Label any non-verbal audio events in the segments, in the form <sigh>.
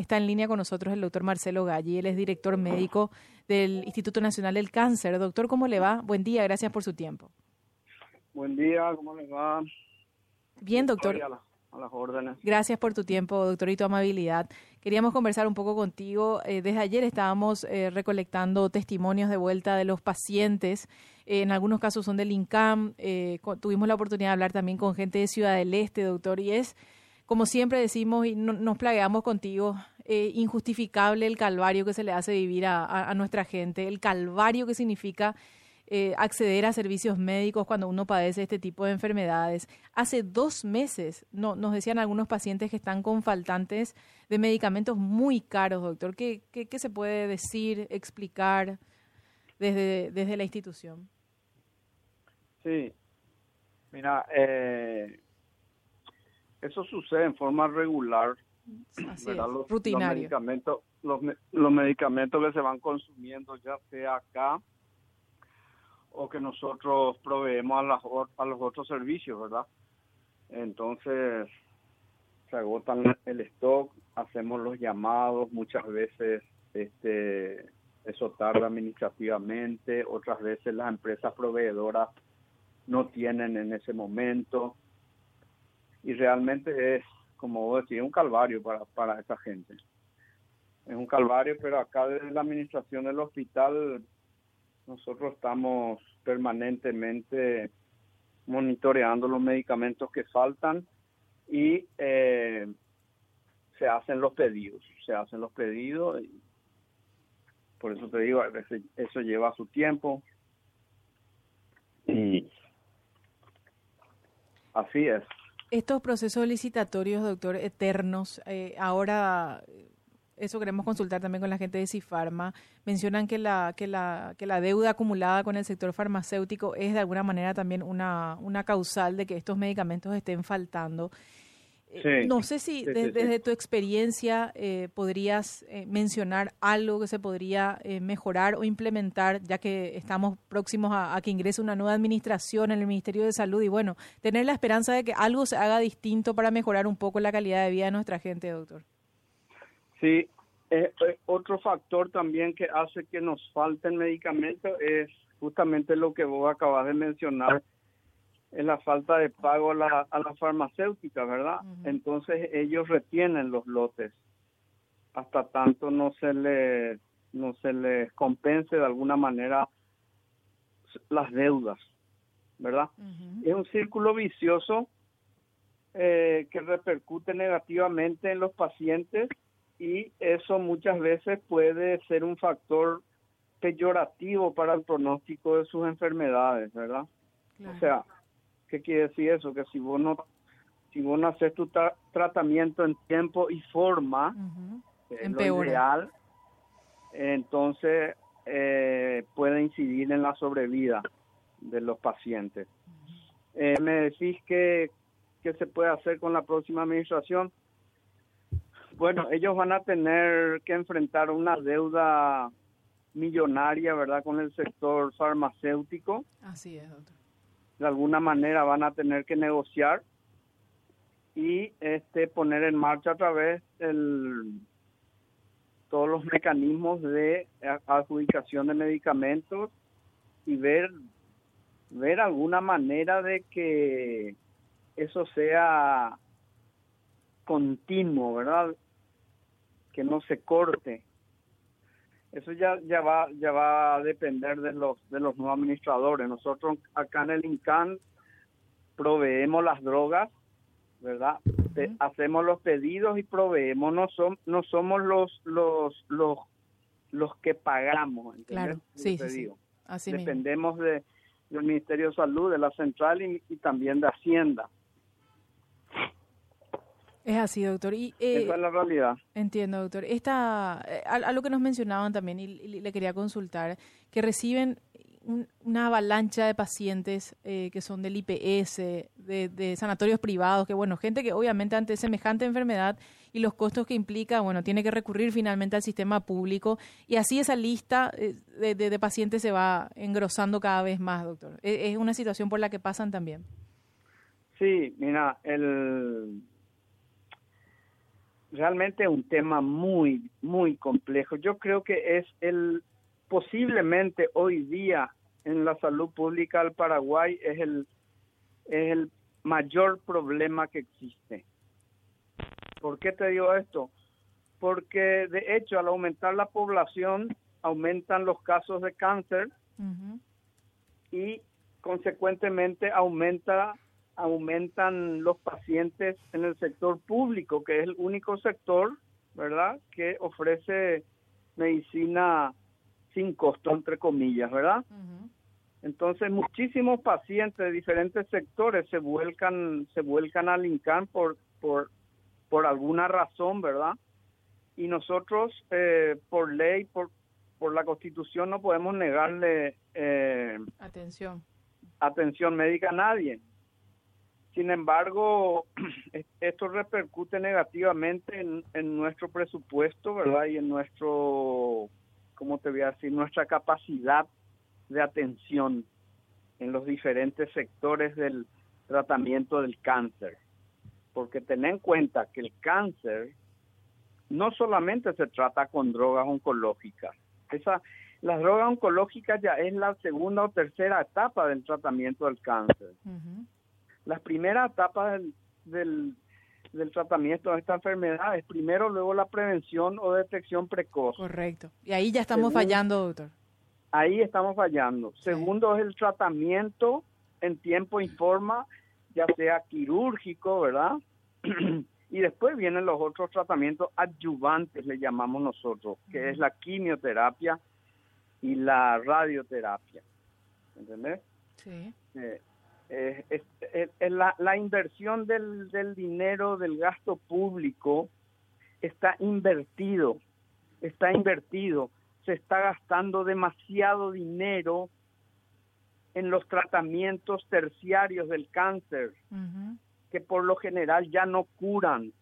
Está en línea con nosotros el doctor Marcelo Galli, él es director médico del Instituto Nacional del Cáncer. Doctor, ¿cómo le va? Buen día, gracias por su tiempo. Buen día, ¿cómo le va? Bien, doctor. A, las órdenes. Gracias por tu tiempo, doctor, y tu amabilidad. Queríamos conversar un poco contigo. Eh, desde ayer estábamos eh, recolectando testimonios de vuelta de los pacientes. Eh, en algunos casos son del INCAM. tuvimos la oportunidad de hablar también con gente de Ciudad del Este, doctor, y es como siempre decimos y nos plagueamos contigo, eh, injustificable el calvario que se le hace vivir a, nuestra gente, el calvario que significa eh, acceder a servicios médicos cuando uno padece este tipo de enfermedades. Hace dos meses no, nos decían algunos pacientes que están con faltantes de medicamentos muy caros, doctor. ¿Qué, qué, qué se puede decir, explicar desde, desde la institución? Sí, mira, eh, eso sucede en forma regular. Los, rutinario. Los medicamentos, los, medicamentos que se van consumiendo, ya sea acá o que nosotros proveemos a, las, a los otros servicios, ¿verdad? Entonces, se agotan el stock, hacemos los llamados, muchas veces este eso tarda administrativamente, otras veces las empresas proveedoras no tienen en ese momento y realmente es, como vos decís, un calvario para, para esta gente. Es un calvario, pero acá desde la administración del hospital nosotros estamos permanentemente monitoreando los medicamentos que faltan y eh, se hacen los pedidos, se hacen los pedidos y por eso te digo, eso lleva su tiempo y así es. Estos procesos licitatorios, doctor, eternos, eh, ahora eso queremos consultar también con la gente de Cifarma, mencionan que la, que la, que la deuda acumulada con el sector farmacéutico es de alguna manera también una, una causal de que estos medicamentos estén faltando. Eh, no sé si desde tu experiencia eh, podrías eh, mencionar algo que se podría mejorar o implementar, ya que estamos próximos a, que ingrese una nueva administración en el Ministerio de Salud. Y bueno, tener la esperanza de que algo se haga distinto para mejorar un poco la calidad de vida de nuestra gente, doctor. Sí, otro factor también que hace que nos falten medicamentos es justamente lo que vos acabas de mencionar es la falta de pago a la, a la farmacéutica, ¿verdad? Entonces ellos retienen los lotes hasta tanto no se le no se les compense de alguna manera las deudas, ¿verdad? Es un círculo vicioso eh, que repercute negativamente en los pacientes y eso muchas veces puede ser un factor peyorativo para el pronóstico de sus enfermedades, ¿verdad? O sea, ¿Qué quiere decir eso? Que si vos no, si vos no haces tu tratamiento en tiempo y forma, en lo ideal, entonces eh, puede incidir en la sobrevida de los pacientes. Eh, me decís que, qué se puede hacer con la próxima administración. Bueno, ellos van a tener que enfrentar una deuda millonaria, ¿verdad?, con el sector farmacéutico. Así es, doctor de alguna manera van a tener que negociar y este poner en marcha a través el todos los mecanismos de adjudicación de medicamentos y ver ver alguna manera de que eso sea continuo, ¿verdad? Que no se corte eso ya ya va ya va a depender de los de los nuevos administradores. Nosotros acá en el INCAN proveemos las drogas verdad hacemos los pedidos y proveemos. No son no somos los los los los que pagamos claro. Sí, sí, Así dependemos de del Ministerio de Salud de la central y también de Hacienda es así, doctor. Y, eh, Esa es la realidad. Entiendo, doctor. Esta, eh, a, lo que nos mencionaban también, y, le quería consultar, que reciben una avalancha de pacientes eh, que son del IPS, de, sanatorios privados, que bueno, gente que obviamente ante semejante enfermedad y los costos que implica, bueno, tiene que recurrir finalmente al sistema público y así esa lista de, de pacientes se va engrosando cada vez más, doctor. Es una situación por la que pasan también. Sí, mira, el realmente un tema muy, muy complejo. Yo creo que es el, posiblemente hoy día en la salud pública del Paraguay es el, es el mayor problema que existe. ¿Por qué te digo esto? Porque de hecho al aumentar la población aumentan los casos de cáncer y consecuentemente aumenta aumentan los pacientes en el sector público, que es el único sector, ¿verdad?, que ofrece medicina sin costo, entre comillas, ¿verdad? Entonces, muchísimos pacientes de diferentes sectores se vuelcan, se vuelcan al INCAN por, por, por alguna razón, ¿verdad? Y nosotros, eh, por ley, por, por la Constitución, no podemos negarle eh, atención. atención médica a nadie. Sin embargo, <clears throat> esto repercute negativamente en, nuestro presupuesto, ¿verdad? Y en nuestro, ¿cómo te voy a decir? Nuestra capacidad de atención en los diferentes sectores del tratamiento del cáncer. Porque ten en cuenta que el cáncer no solamente se trata con drogas oncológicas. Esa, las drogas oncológicas ya es la segunda o tercera etapa del tratamiento del cáncer las primeras etapas del, del, tratamiento de esta enfermedad es primero, luego la prevención o detección precoz. Correcto. Y ahí ya estamos fallando, doctor. Ahí estamos fallando. Segundo es el tratamiento en tiempo y forma, ya sea quirúrgico, ¿verdad? <clears throat> y después vienen los otros tratamientos adyuvantes, le llamamos nosotros, que es la quimioterapia y la radioterapia. ¿Entendés? Sí. Eh, eh, la, la, inversión del, del dinero del gasto público está invertido, está invertido, se está gastando demasiado dinero en los tratamientos terciarios del cáncer, que por lo general ya no curan.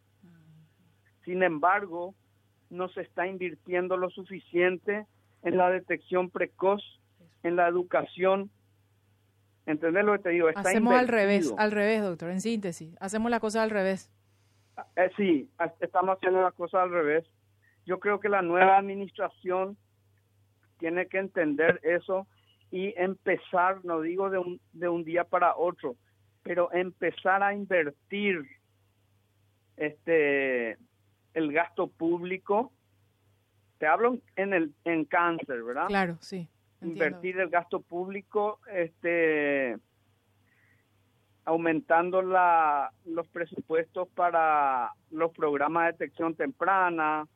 Sin embargo, no se está invirtiendo lo suficiente en la detección precoz, en la educación ¿Entendés lo que te digo? Hacemos al revés, al revés, doctor, en síntesis. Hacemos la cosa al revés. Eh, sí, estamos haciendo la cosa al revés. Yo creo que la nueva administración tiene que entender eso y empezar, no digo de un, de un día para otro, pero empezar a invertir este el gasto público. Te hablo en el en cáncer, ¿verdad? Claro, sí invertir el gasto público, este, aumentando la, los presupuestos para los programas de detección temprana,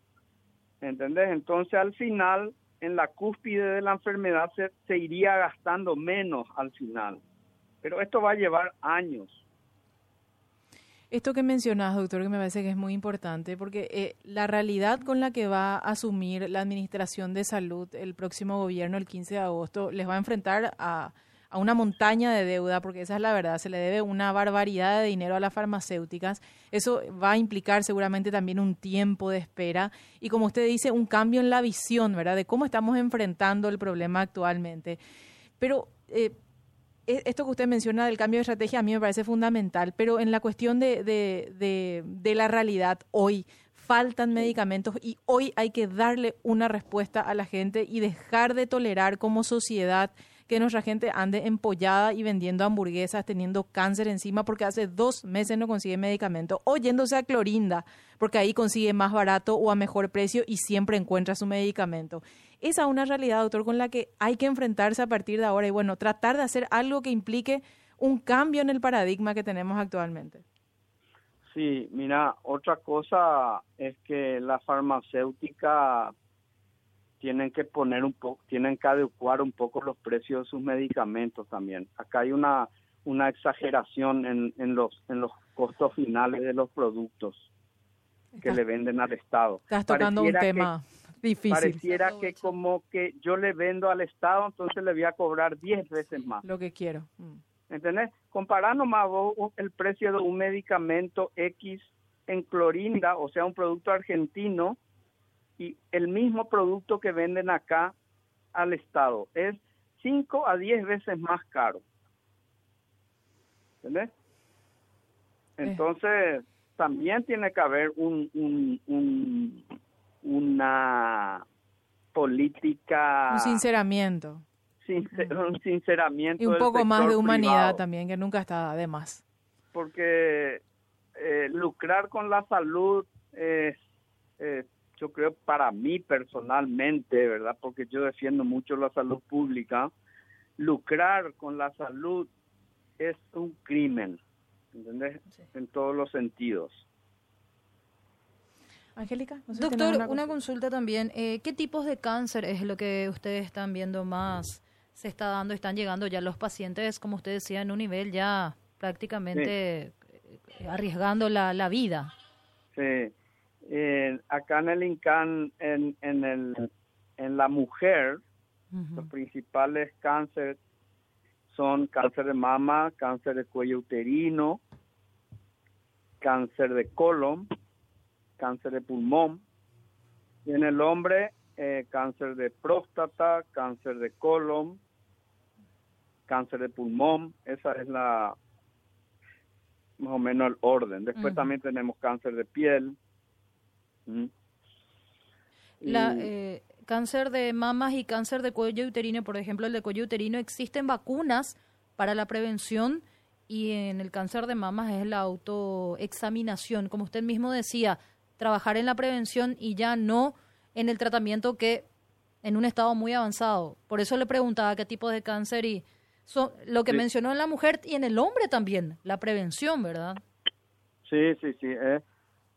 ¿entendés? Entonces al final, en la cúspide de la enfermedad se, se iría gastando menos al final, pero esto va a llevar años. Esto que mencionas, doctor, que me parece que es muy importante, porque eh, la realidad con la que va a asumir la Administración de Salud el próximo gobierno, el 15 de agosto, les va a enfrentar a, a una montaña de deuda, porque esa es la verdad, se le debe una barbaridad de dinero a las farmacéuticas. Eso va a implicar seguramente también un tiempo de espera y, como usted dice, un cambio en la visión, ¿verdad?, de cómo estamos enfrentando el problema actualmente. Pero eh, esto que usted menciona del cambio de estrategia a mí me parece fundamental, pero en la cuestión de, de, de, la realidad hoy, faltan medicamentos y hoy hay que darle una respuesta a la gente y dejar de tolerar como sociedad que nuestra gente ande empollada y vendiendo hamburguesas, teniendo cáncer encima porque hace dos meses no consigue medicamento, o yéndose a Clorinda porque ahí consigue más barato o a mejor precio y siempre encuentra su medicamento. Esa es una realidad, doctor, con la que hay que enfrentarse a partir de ahora y bueno, tratar de hacer algo que implique un cambio en el paradigma que tenemos actualmente. Sí, mira, otra cosa es que la farmacéutica tienen que poner un poco, tienen que adecuar un poco los precios de sus medicamentos también. Acá hay una una exageración en, en los en los costos finales de los productos que le venden al Estado. Estás tocando un tema. Pareciera que como que yo le vendo al Estado, entonces le voy a cobrar 10 veces más. Lo que quiero. Mm. ¿Entendés? Comparando más el precio de un medicamento X en Clorinda, o sea, un producto argentino, y el mismo producto que venden acá al Estado. Es 5 a 10 veces más caro. ¿Entendés? Entonces, también tiene que haber un, un, una política... Un sinceramiento. un sinceramiento. Y un poco más de humanidad también, que nunca está de más. Porque eh, lucrar con la salud es, yo creo, para mí personalmente, ¿verdad? Porque yo defiendo mucho la salud pública. Lucrar con la salud es un crimen, ¿entendés? En todos los sentidos. Angélica, doctor, una, consulta también. Eh, ¿Qué tipos de cáncer es lo que ustedes están viendo más se está dando? Están llegando ya los pacientes, como usted decía, en un nivel ya prácticamente eh, arriesgando la, la, vida. Sí. acá en el INCAN, en, en, el, en la mujer, los principales cánceres son cáncer de mama, cáncer de cuello uterino, cáncer de colon, cáncer de pulmón. Y en el hombre, eh, cáncer de próstata, cáncer de colon, cáncer de pulmón. Esa es la más o menos el orden. Después también tenemos cáncer de piel. La, eh, cáncer de mamas y cáncer de cuello uterino, por ejemplo, el de cuello uterino, existen vacunas para la prevención y en el cáncer de mamas es la autoexaminación. Como usted mismo decía, trabajar en la prevención y ya no en el tratamiento que en un estado muy avanzado. Por eso le preguntaba qué tipo de cáncer y lo que mencionó en la mujer y en el hombre también, la prevención, ¿verdad? Sí, sí, sí. Eh,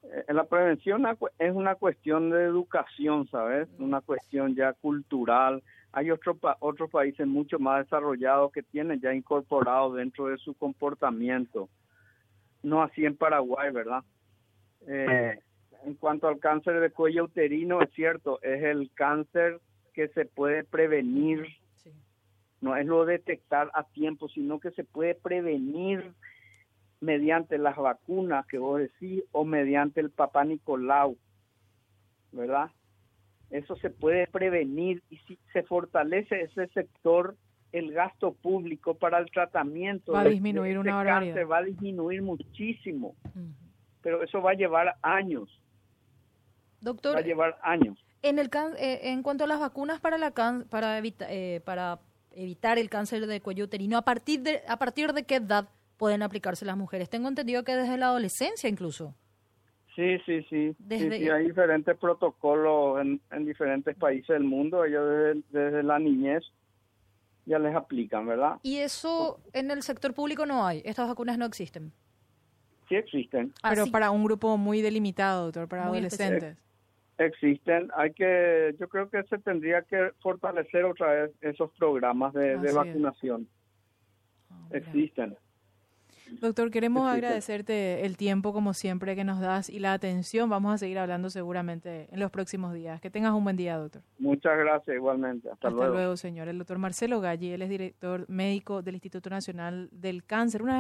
eh, la prevención es una cuestión de educación, ¿sabes? Una cuestión ya cultural. Hay otros otros países mucho más desarrollados que tienen ya incorporado dentro de su comportamiento. No así en Paraguay, ¿verdad? Eh, en cuanto al cáncer de cuello uterino, es cierto, es el cáncer que se puede prevenir. No es lo detectar a tiempo, sino que se puede prevenir mediante las vacunas que vos decís o mediante el papá Nicolau, ¿verdad? Eso se puede prevenir y si se fortalece ese sector, el gasto público para el tratamiento va a disminuir una cáncer va a disminuir muchísimo, pero eso va a llevar años. Doctor, va a llevar años. En el eh, en cuanto a las vacunas para la para eh, para evitar el cáncer de cuello uterino, a partir de a partir de qué edad pueden aplicarse las mujeres. Tengo entendido que desde la adolescencia incluso. Sí, sí, sí. Desde... hay diferentes protocolos en, diferentes países del mundo. Ellos desde, la niñez ya les aplican, ¿verdad? ¿Y eso en el sector público no hay? ¿Estas vacunas no existen? Sí existen. Ah, Pero para un grupo muy delimitado, doctor, para adolescentes. Existen. Hay que, yo creo que se tendría que fortalecer otra vez esos programas de, vacunación. Ah, existen. Doctor, queremos agradecerte el tiempo como siempre que nos das y la atención. Vamos a seguir hablando seguramente en los próximos días. Que tengas un buen día, doctor. Muchas gracias, igualmente. Hasta, luego. Hasta luego, señor. El doctor Marcelo Galli, él es director médico del Instituto Nacional del Cáncer. Una